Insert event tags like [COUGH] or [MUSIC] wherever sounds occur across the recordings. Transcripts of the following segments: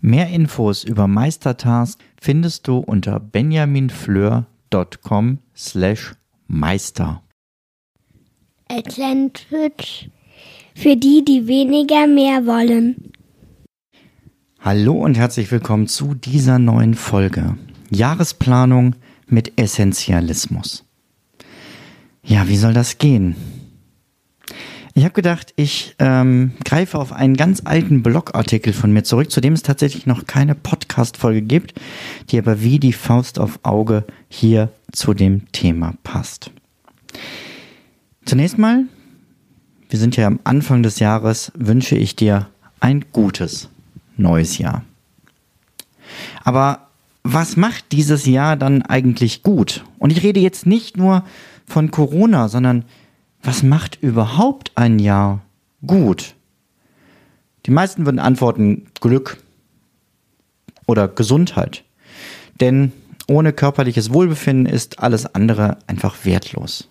Mehr Infos über Meistertask findest du unter benjaminfleur.com slash meister. Atlantic für die, die weniger mehr wollen. Hallo und herzlich willkommen zu dieser neuen Folge. Jahresplanung mit Essentialismus. Ja, wie soll das gehen? Ich habe gedacht, ich ähm, greife auf einen ganz alten Blogartikel von mir zurück, zu dem es tatsächlich noch keine Podcast-Folge gibt, die aber wie die Faust auf Auge hier zu dem Thema passt. Zunächst mal, wir sind ja am Anfang des Jahres, wünsche ich dir ein gutes neues Jahr. Aber was macht dieses Jahr dann eigentlich gut? Und ich rede jetzt nicht nur von Corona, sondern was macht überhaupt ein Jahr gut? Die meisten würden antworten Glück oder Gesundheit. Denn ohne körperliches Wohlbefinden ist alles andere einfach wertlos.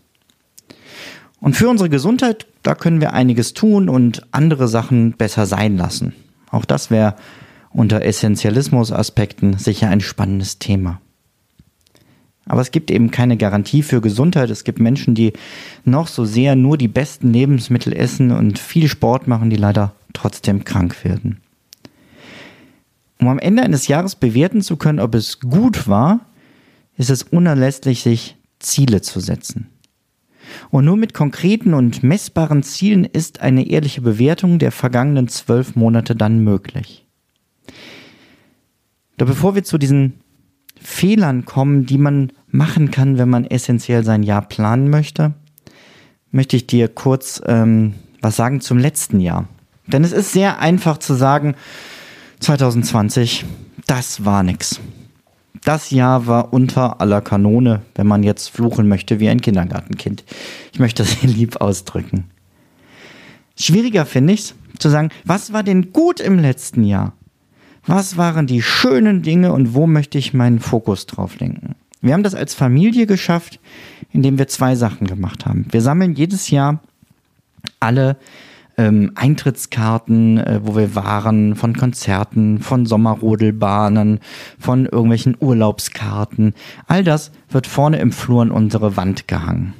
Und für unsere Gesundheit, da können wir einiges tun und andere Sachen besser sein lassen. Auch das wäre unter Essentialismus-Aspekten sicher ein spannendes Thema. Aber es gibt eben keine Garantie für Gesundheit. Es gibt Menschen, die noch so sehr nur die besten Lebensmittel essen und viel Sport machen, die leider trotzdem krank werden. Um am Ende eines Jahres bewerten zu können, ob es gut war, ist es unerlässlich, sich Ziele zu setzen. Und nur mit konkreten und messbaren Zielen ist eine ehrliche Bewertung der vergangenen zwölf Monate dann möglich. Doch bevor wir zu diesen Fehlern kommen, die man machen kann, wenn man essentiell sein Jahr planen möchte, möchte ich dir kurz ähm, was sagen zum letzten Jahr. Denn es ist sehr einfach zu sagen, 2020, das war nix. Das Jahr war unter aller Kanone, wenn man jetzt fluchen möchte wie ein Kindergartenkind. Ich möchte das hier lieb ausdrücken. Schwieriger finde ich es, zu sagen, was war denn gut im letzten Jahr? Was waren die schönen Dinge und wo möchte ich meinen Fokus drauf lenken? Wir haben das als Familie geschafft, indem wir zwei Sachen gemacht haben. Wir sammeln jedes Jahr alle ähm, Eintrittskarten, äh, wo wir waren, von Konzerten, von Sommerrodelbahnen, von irgendwelchen Urlaubskarten. All das wird vorne im Flur an unsere Wand gehangen.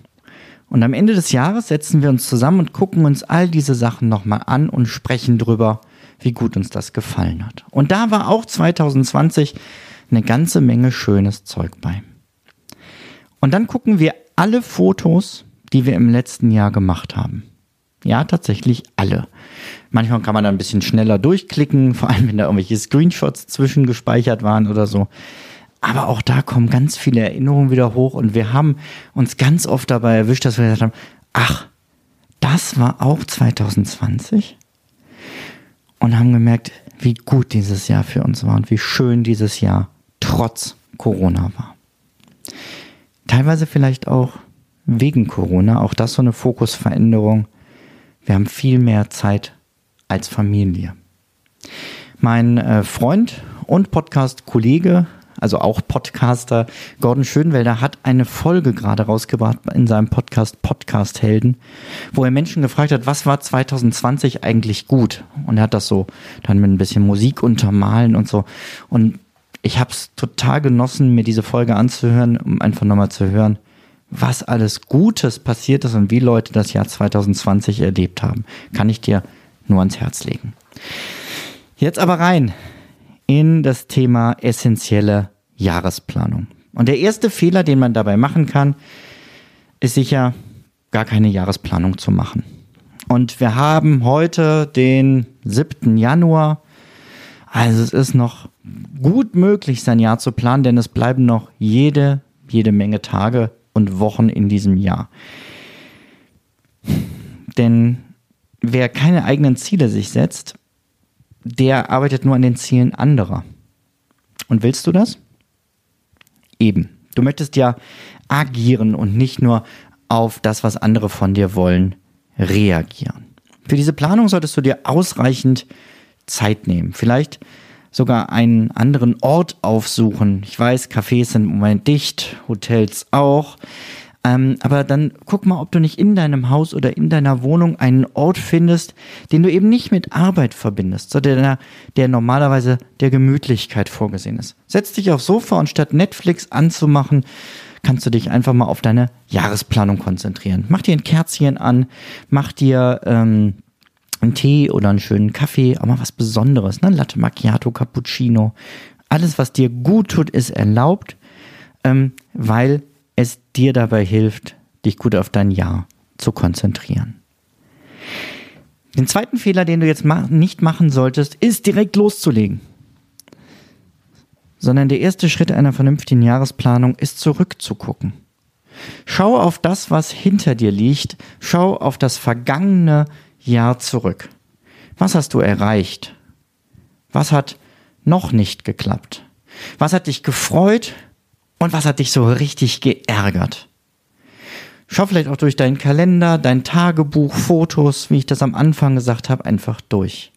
Und am Ende des Jahres setzen wir uns zusammen und gucken uns all diese Sachen nochmal an und sprechen drüber, wie gut uns das gefallen hat. Und da war auch 2020 eine ganze Menge schönes Zeug bei. Und dann gucken wir alle Fotos, die wir im letzten Jahr gemacht haben. Ja, tatsächlich alle. Manchmal kann man da ein bisschen schneller durchklicken, [LAUGHS] vor allem wenn da irgendwelche Screenshots zwischengespeichert waren oder so. Aber auch da kommen ganz viele Erinnerungen wieder hoch und wir haben uns ganz oft dabei erwischt, dass wir gesagt haben, ach, das war auch 2020? Und haben gemerkt, wie gut dieses Jahr für uns war und wie schön dieses Jahr trotz Corona war. Teilweise vielleicht auch wegen Corona, auch das so eine Fokusveränderung. Wir haben viel mehr Zeit als Familie. Mein äh, Freund und Podcast-Kollege also auch Podcaster, Gordon Schönwelder hat eine Folge gerade rausgebracht in seinem Podcast Podcast Helden, wo er Menschen gefragt hat, was war 2020 eigentlich gut? Und er hat das so dann mit ein bisschen Musik untermalen und so. Und ich habe es total genossen, mir diese Folge anzuhören, um einfach nochmal zu hören, was alles Gutes passiert ist und wie Leute das Jahr 2020 erlebt haben. Kann ich dir nur ans Herz legen. Jetzt aber rein in das Thema essentielle Jahresplanung. Und der erste Fehler, den man dabei machen kann, ist sicher, gar keine Jahresplanung zu machen. Und wir haben heute den 7. Januar. Also es ist noch gut möglich, sein Jahr zu planen, denn es bleiben noch jede, jede Menge Tage und Wochen in diesem Jahr. Denn wer keine eigenen Ziele sich setzt, der arbeitet nur an den Zielen anderer. Und willst du das? Eben. Du möchtest ja agieren und nicht nur auf das, was andere von dir wollen, reagieren. Für diese Planung solltest du dir ausreichend Zeit nehmen. Vielleicht sogar einen anderen Ort aufsuchen. Ich weiß, Cafés sind im Moment dicht, Hotels auch. Ähm, aber dann guck mal, ob du nicht in deinem Haus oder in deiner Wohnung einen Ort findest, den du eben nicht mit Arbeit verbindest, sondern der, der normalerweise der Gemütlichkeit vorgesehen ist. Setz dich aufs Sofa und statt Netflix anzumachen, kannst du dich einfach mal auf deine Jahresplanung konzentrieren. Mach dir ein Kerzchen an, mach dir ähm, einen Tee oder einen schönen Kaffee, aber was Besonderes, ne? Latte Macchiato, Cappuccino. Alles, was dir gut tut, ist erlaubt, ähm, weil dir dabei hilft, dich gut auf dein Jahr zu konzentrieren. Den zweiten Fehler, den du jetzt nicht machen solltest, ist direkt loszulegen. Sondern der erste Schritt einer vernünftigen Jahresplanung ist zurückzugucken. Schau auf das, was hinter dir liegt. Schau auf das vergangene Jahr zurück. Was hast du erreicht? Was hat noch nicht geklappt? Was hat dich gefreut und was hat dich so richtig geärgert? Schau vielleicht auch durch deinen Kalender, dein Tagebuch, Fotos, wie ich das am Anfang gesagt habe, einfach durch.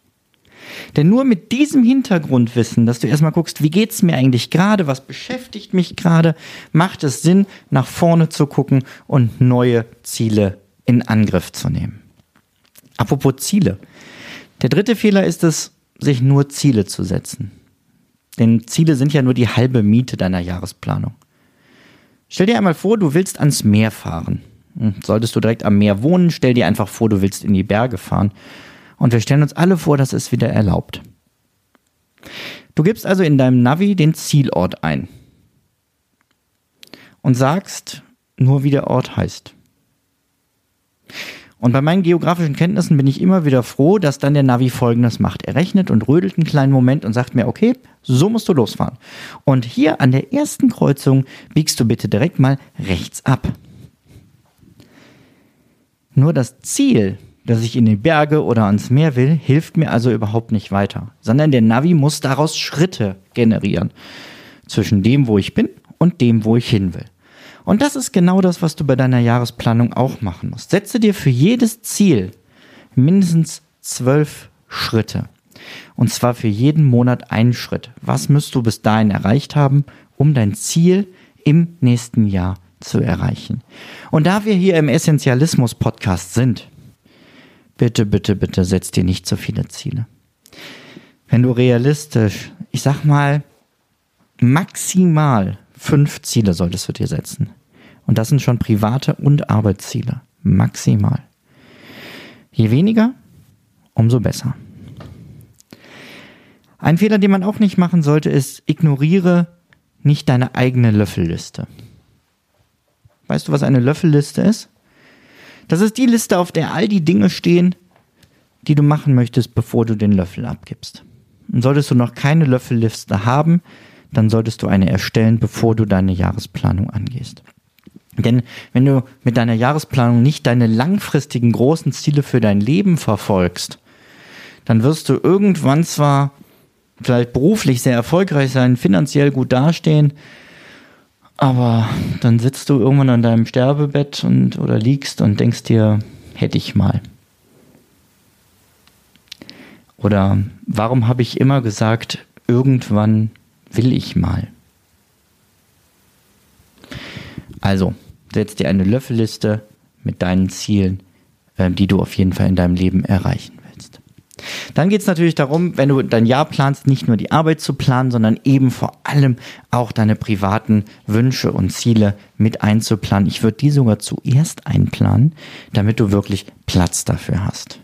Denn nur mit diesem Hintergrundwissen, dass du erstmal guckst, wie geht's mir eigentlich gerade, was beschäftigt mich gerade, macht es Sinn, nach vorne zu gucken und neue Ziele in Angriff zu nehmen. Apropos Ziele. Der dritte Fehler ist es, sich nur Ziele zu setzen. Denn Ziele sind ja nur die halbe Miete deiner Jahresplanung. Stell dir einmal vor, du willst ans Meer fahren. Hm, solltest du direkt am Meer wohnen, stell dir einfach vor, du willst in die Berge fahren. Und wir stellen uns alle vor, das ist wieder erlaubt. Du gibst also in deinem Navi den Zielort ein und sagst nur, wie der Ort heißt. Und bei meinen geografischen Kenntnissen bin ich immer wieder froh, dass dann der Navi folgendes macht. Er rechnet und rödelt einen kleinen Moment und sagt mir, okay, so musst du losfahren. Und hier an der ersten Kreuzung biegst du bitte direkt mal rechts ab. Nur das Ziel, dass ich in die Berge oder ans Meer will, hilft mir also überhaupt nicht weiter, sondern der Navi muss daraus Schritte generieren zwischen dem, wo ich bin und dem, wo ich hin will. Und das ist genau das, was du bei deiner Jahresplanung auch machen musst. Setze dir für jedes Ziel mindestens zwölf Schritte. Und zwar für jeden Monat einen Schritt. Was müsst du bis dahin erreicht haben, um dein Ziel im nächsten Jahr zu erreichen? Und da wir hier im Essentialismus-Podcast sind, bitte, bitte, bitte setz dir nicht zu viele Ziele. Wenn du realistisch, ich sag mal, maximal fünf Ziele solltest du dir setzen. Und das sind schon private und Arbeitsziele. Maximal. Je weniger, umso besser. Ein Fehler, den man auch nicht machen sollte, ist, ignoriere nicht deine eigene Löffelliste. Weißt du, was eine Löffelliste ist? Das ist die Liste, auf der all die Dinge stehen, die du machen möchtest, bevor du den Löffel abgibst. Und solltest du noch keine Löffelliste haben, dann solltest du eine erstellen, bevor du deine Jahresplanung angehst. Denn wenn du mit deiner Jahresplanung nicht deine langfristigen großen Ziele für dein Leben verfolgst, dann wirst du irgendwann zwar vielleicht beruflich sehr erfolgreich sein, finanziell gut dastehen, aber dann sitzt du irgendwann an deinem Sterbebett und oder liegst und denkst dir, hätte ich mal. Oder warum habe ich immer gesagt, irgendwann will ich mal? Also, setz dir eine Löffelliste mit deinen Zielen, äh, die du auf jeden Fall in deinem Leben erreichen willst. Dann geht es natürlich darum, wenn du dein Jahr planst, nicht nur die Arbeit zu planen, sondern eben vor allem auch deine privaten Wünsche und Ziele mit einzuplanen. Ich würde die sogar zuerst einplanen, damit du wirklich Platz dafür hast.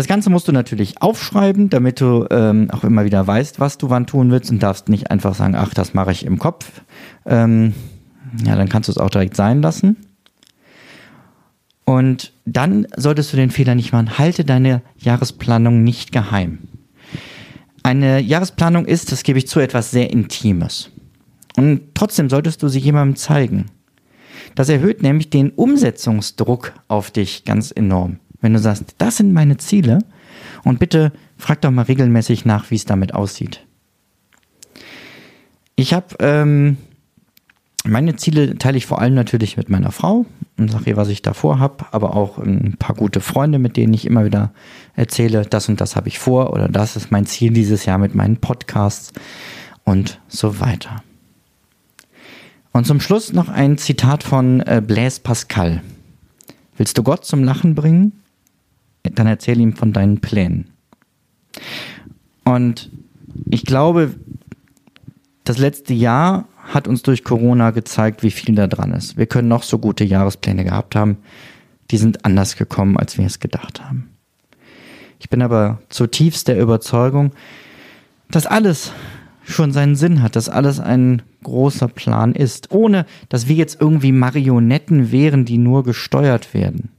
Das Ganze musst du natürlich aufschreiben, damit du ähm, auch immer wieder weißt, was du wann tun willst und darfst nicht einfach sagen, ach, das mache ich im Kopf. Ähm, ja, dann kannst du es auch direkt sein lassen. Und dann solltest du den Fehler nicht machen. Halte deine Jahresplanung nicht geheim. Eine Jahresplanung ist, das gebe ich zu, etwas sehr Intimes. Und trotzdem solltest du sie jemandem zeigen. Das erhöht nämlich den Umsetzungsdruck auf dich ganz enorm. Wenn du sagst, das sind meine Ziele und bitte frag doch mal regelmäßig nach, wie es damit aussieht. Ich habe ähm, meine Ziele teile ich vor allem natürlich mit meiner Frau und sage ihr, was ich davor habe, aber auch ein paar gute Freunde, mit denen ich immer wieder erzähle, das und das habe ich vor oder das ist mein Ziel dieses Jahr mit meinen Podcasts und so weiter. Und zum Schluss noch ein Zitat von äh, Blaise Pascal. Willst du Gott zum Lachen bringen? Dann erzähl ihm von deinen Plänen. Und ich glaube, das letzte Jahr hat uns durch Corona gezeigt, wie viel da dran ist. Wir können noch so gute Jahrespläne gehabt haben. Die sind anders gekommen, als wir es gedacht haben. Ich bin aber zutiefst der Überzeugung, dass alles schon seinen Sinn hat, dass alles ein großer Plan ist, ohne dass wir jetzt irgendwie Marionetten wären, die nur gesteuert werden.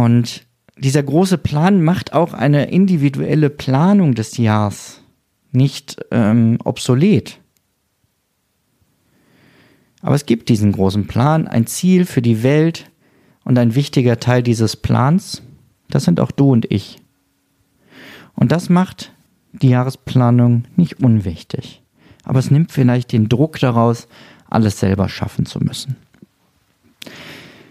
Und dieser große Plan macht auch eine individuelle Planung des Jahres nicht ähm, obsolet. Aber es gibt diesen großen Plan, ein Ziel für die Welt und ein wichtiger Teil dieses Plans, das sind auch du und ich. Und das macht die Jahresplanung nicht unwichtig. Aber es nimmt vielleicht den Druck daraus, alles selber schaffen zu müssen.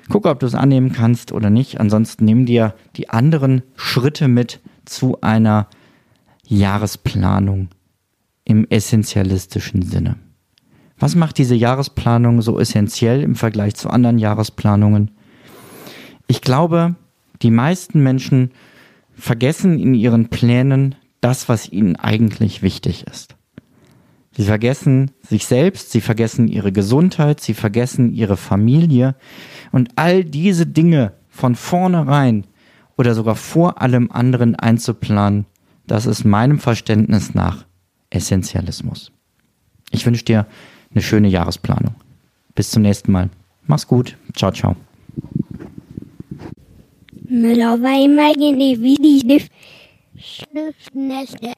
Guck, ob du es annehmen kannst oder nicht. Ansonsten nimm dir die anderen Schritte mit zu einer Jahresplanung im essentialistischen Sinne. Was macht diese Jahresplanung so essentiell im Vergleich zu anderen Jahresplanungen? Ich glaube, die meisten Menschen vergessen in ihren Plänen das, was ihnen eigentlich wichtig ist. Sie vergessen sich selbst, sie vergessen ihre Gesundheit, sie vergessen ihre Familie und all diese Dinge von vornherein oder sogar vor allem anderen einzuplanen, das ist meinem Verständnis nach Essentialismus. Ich wünsche dir eine schöne Jahresplanung. Bis zum nächsten Mal. Mach's gut. Ciao, ciao. War immer wie die Schnüffneste.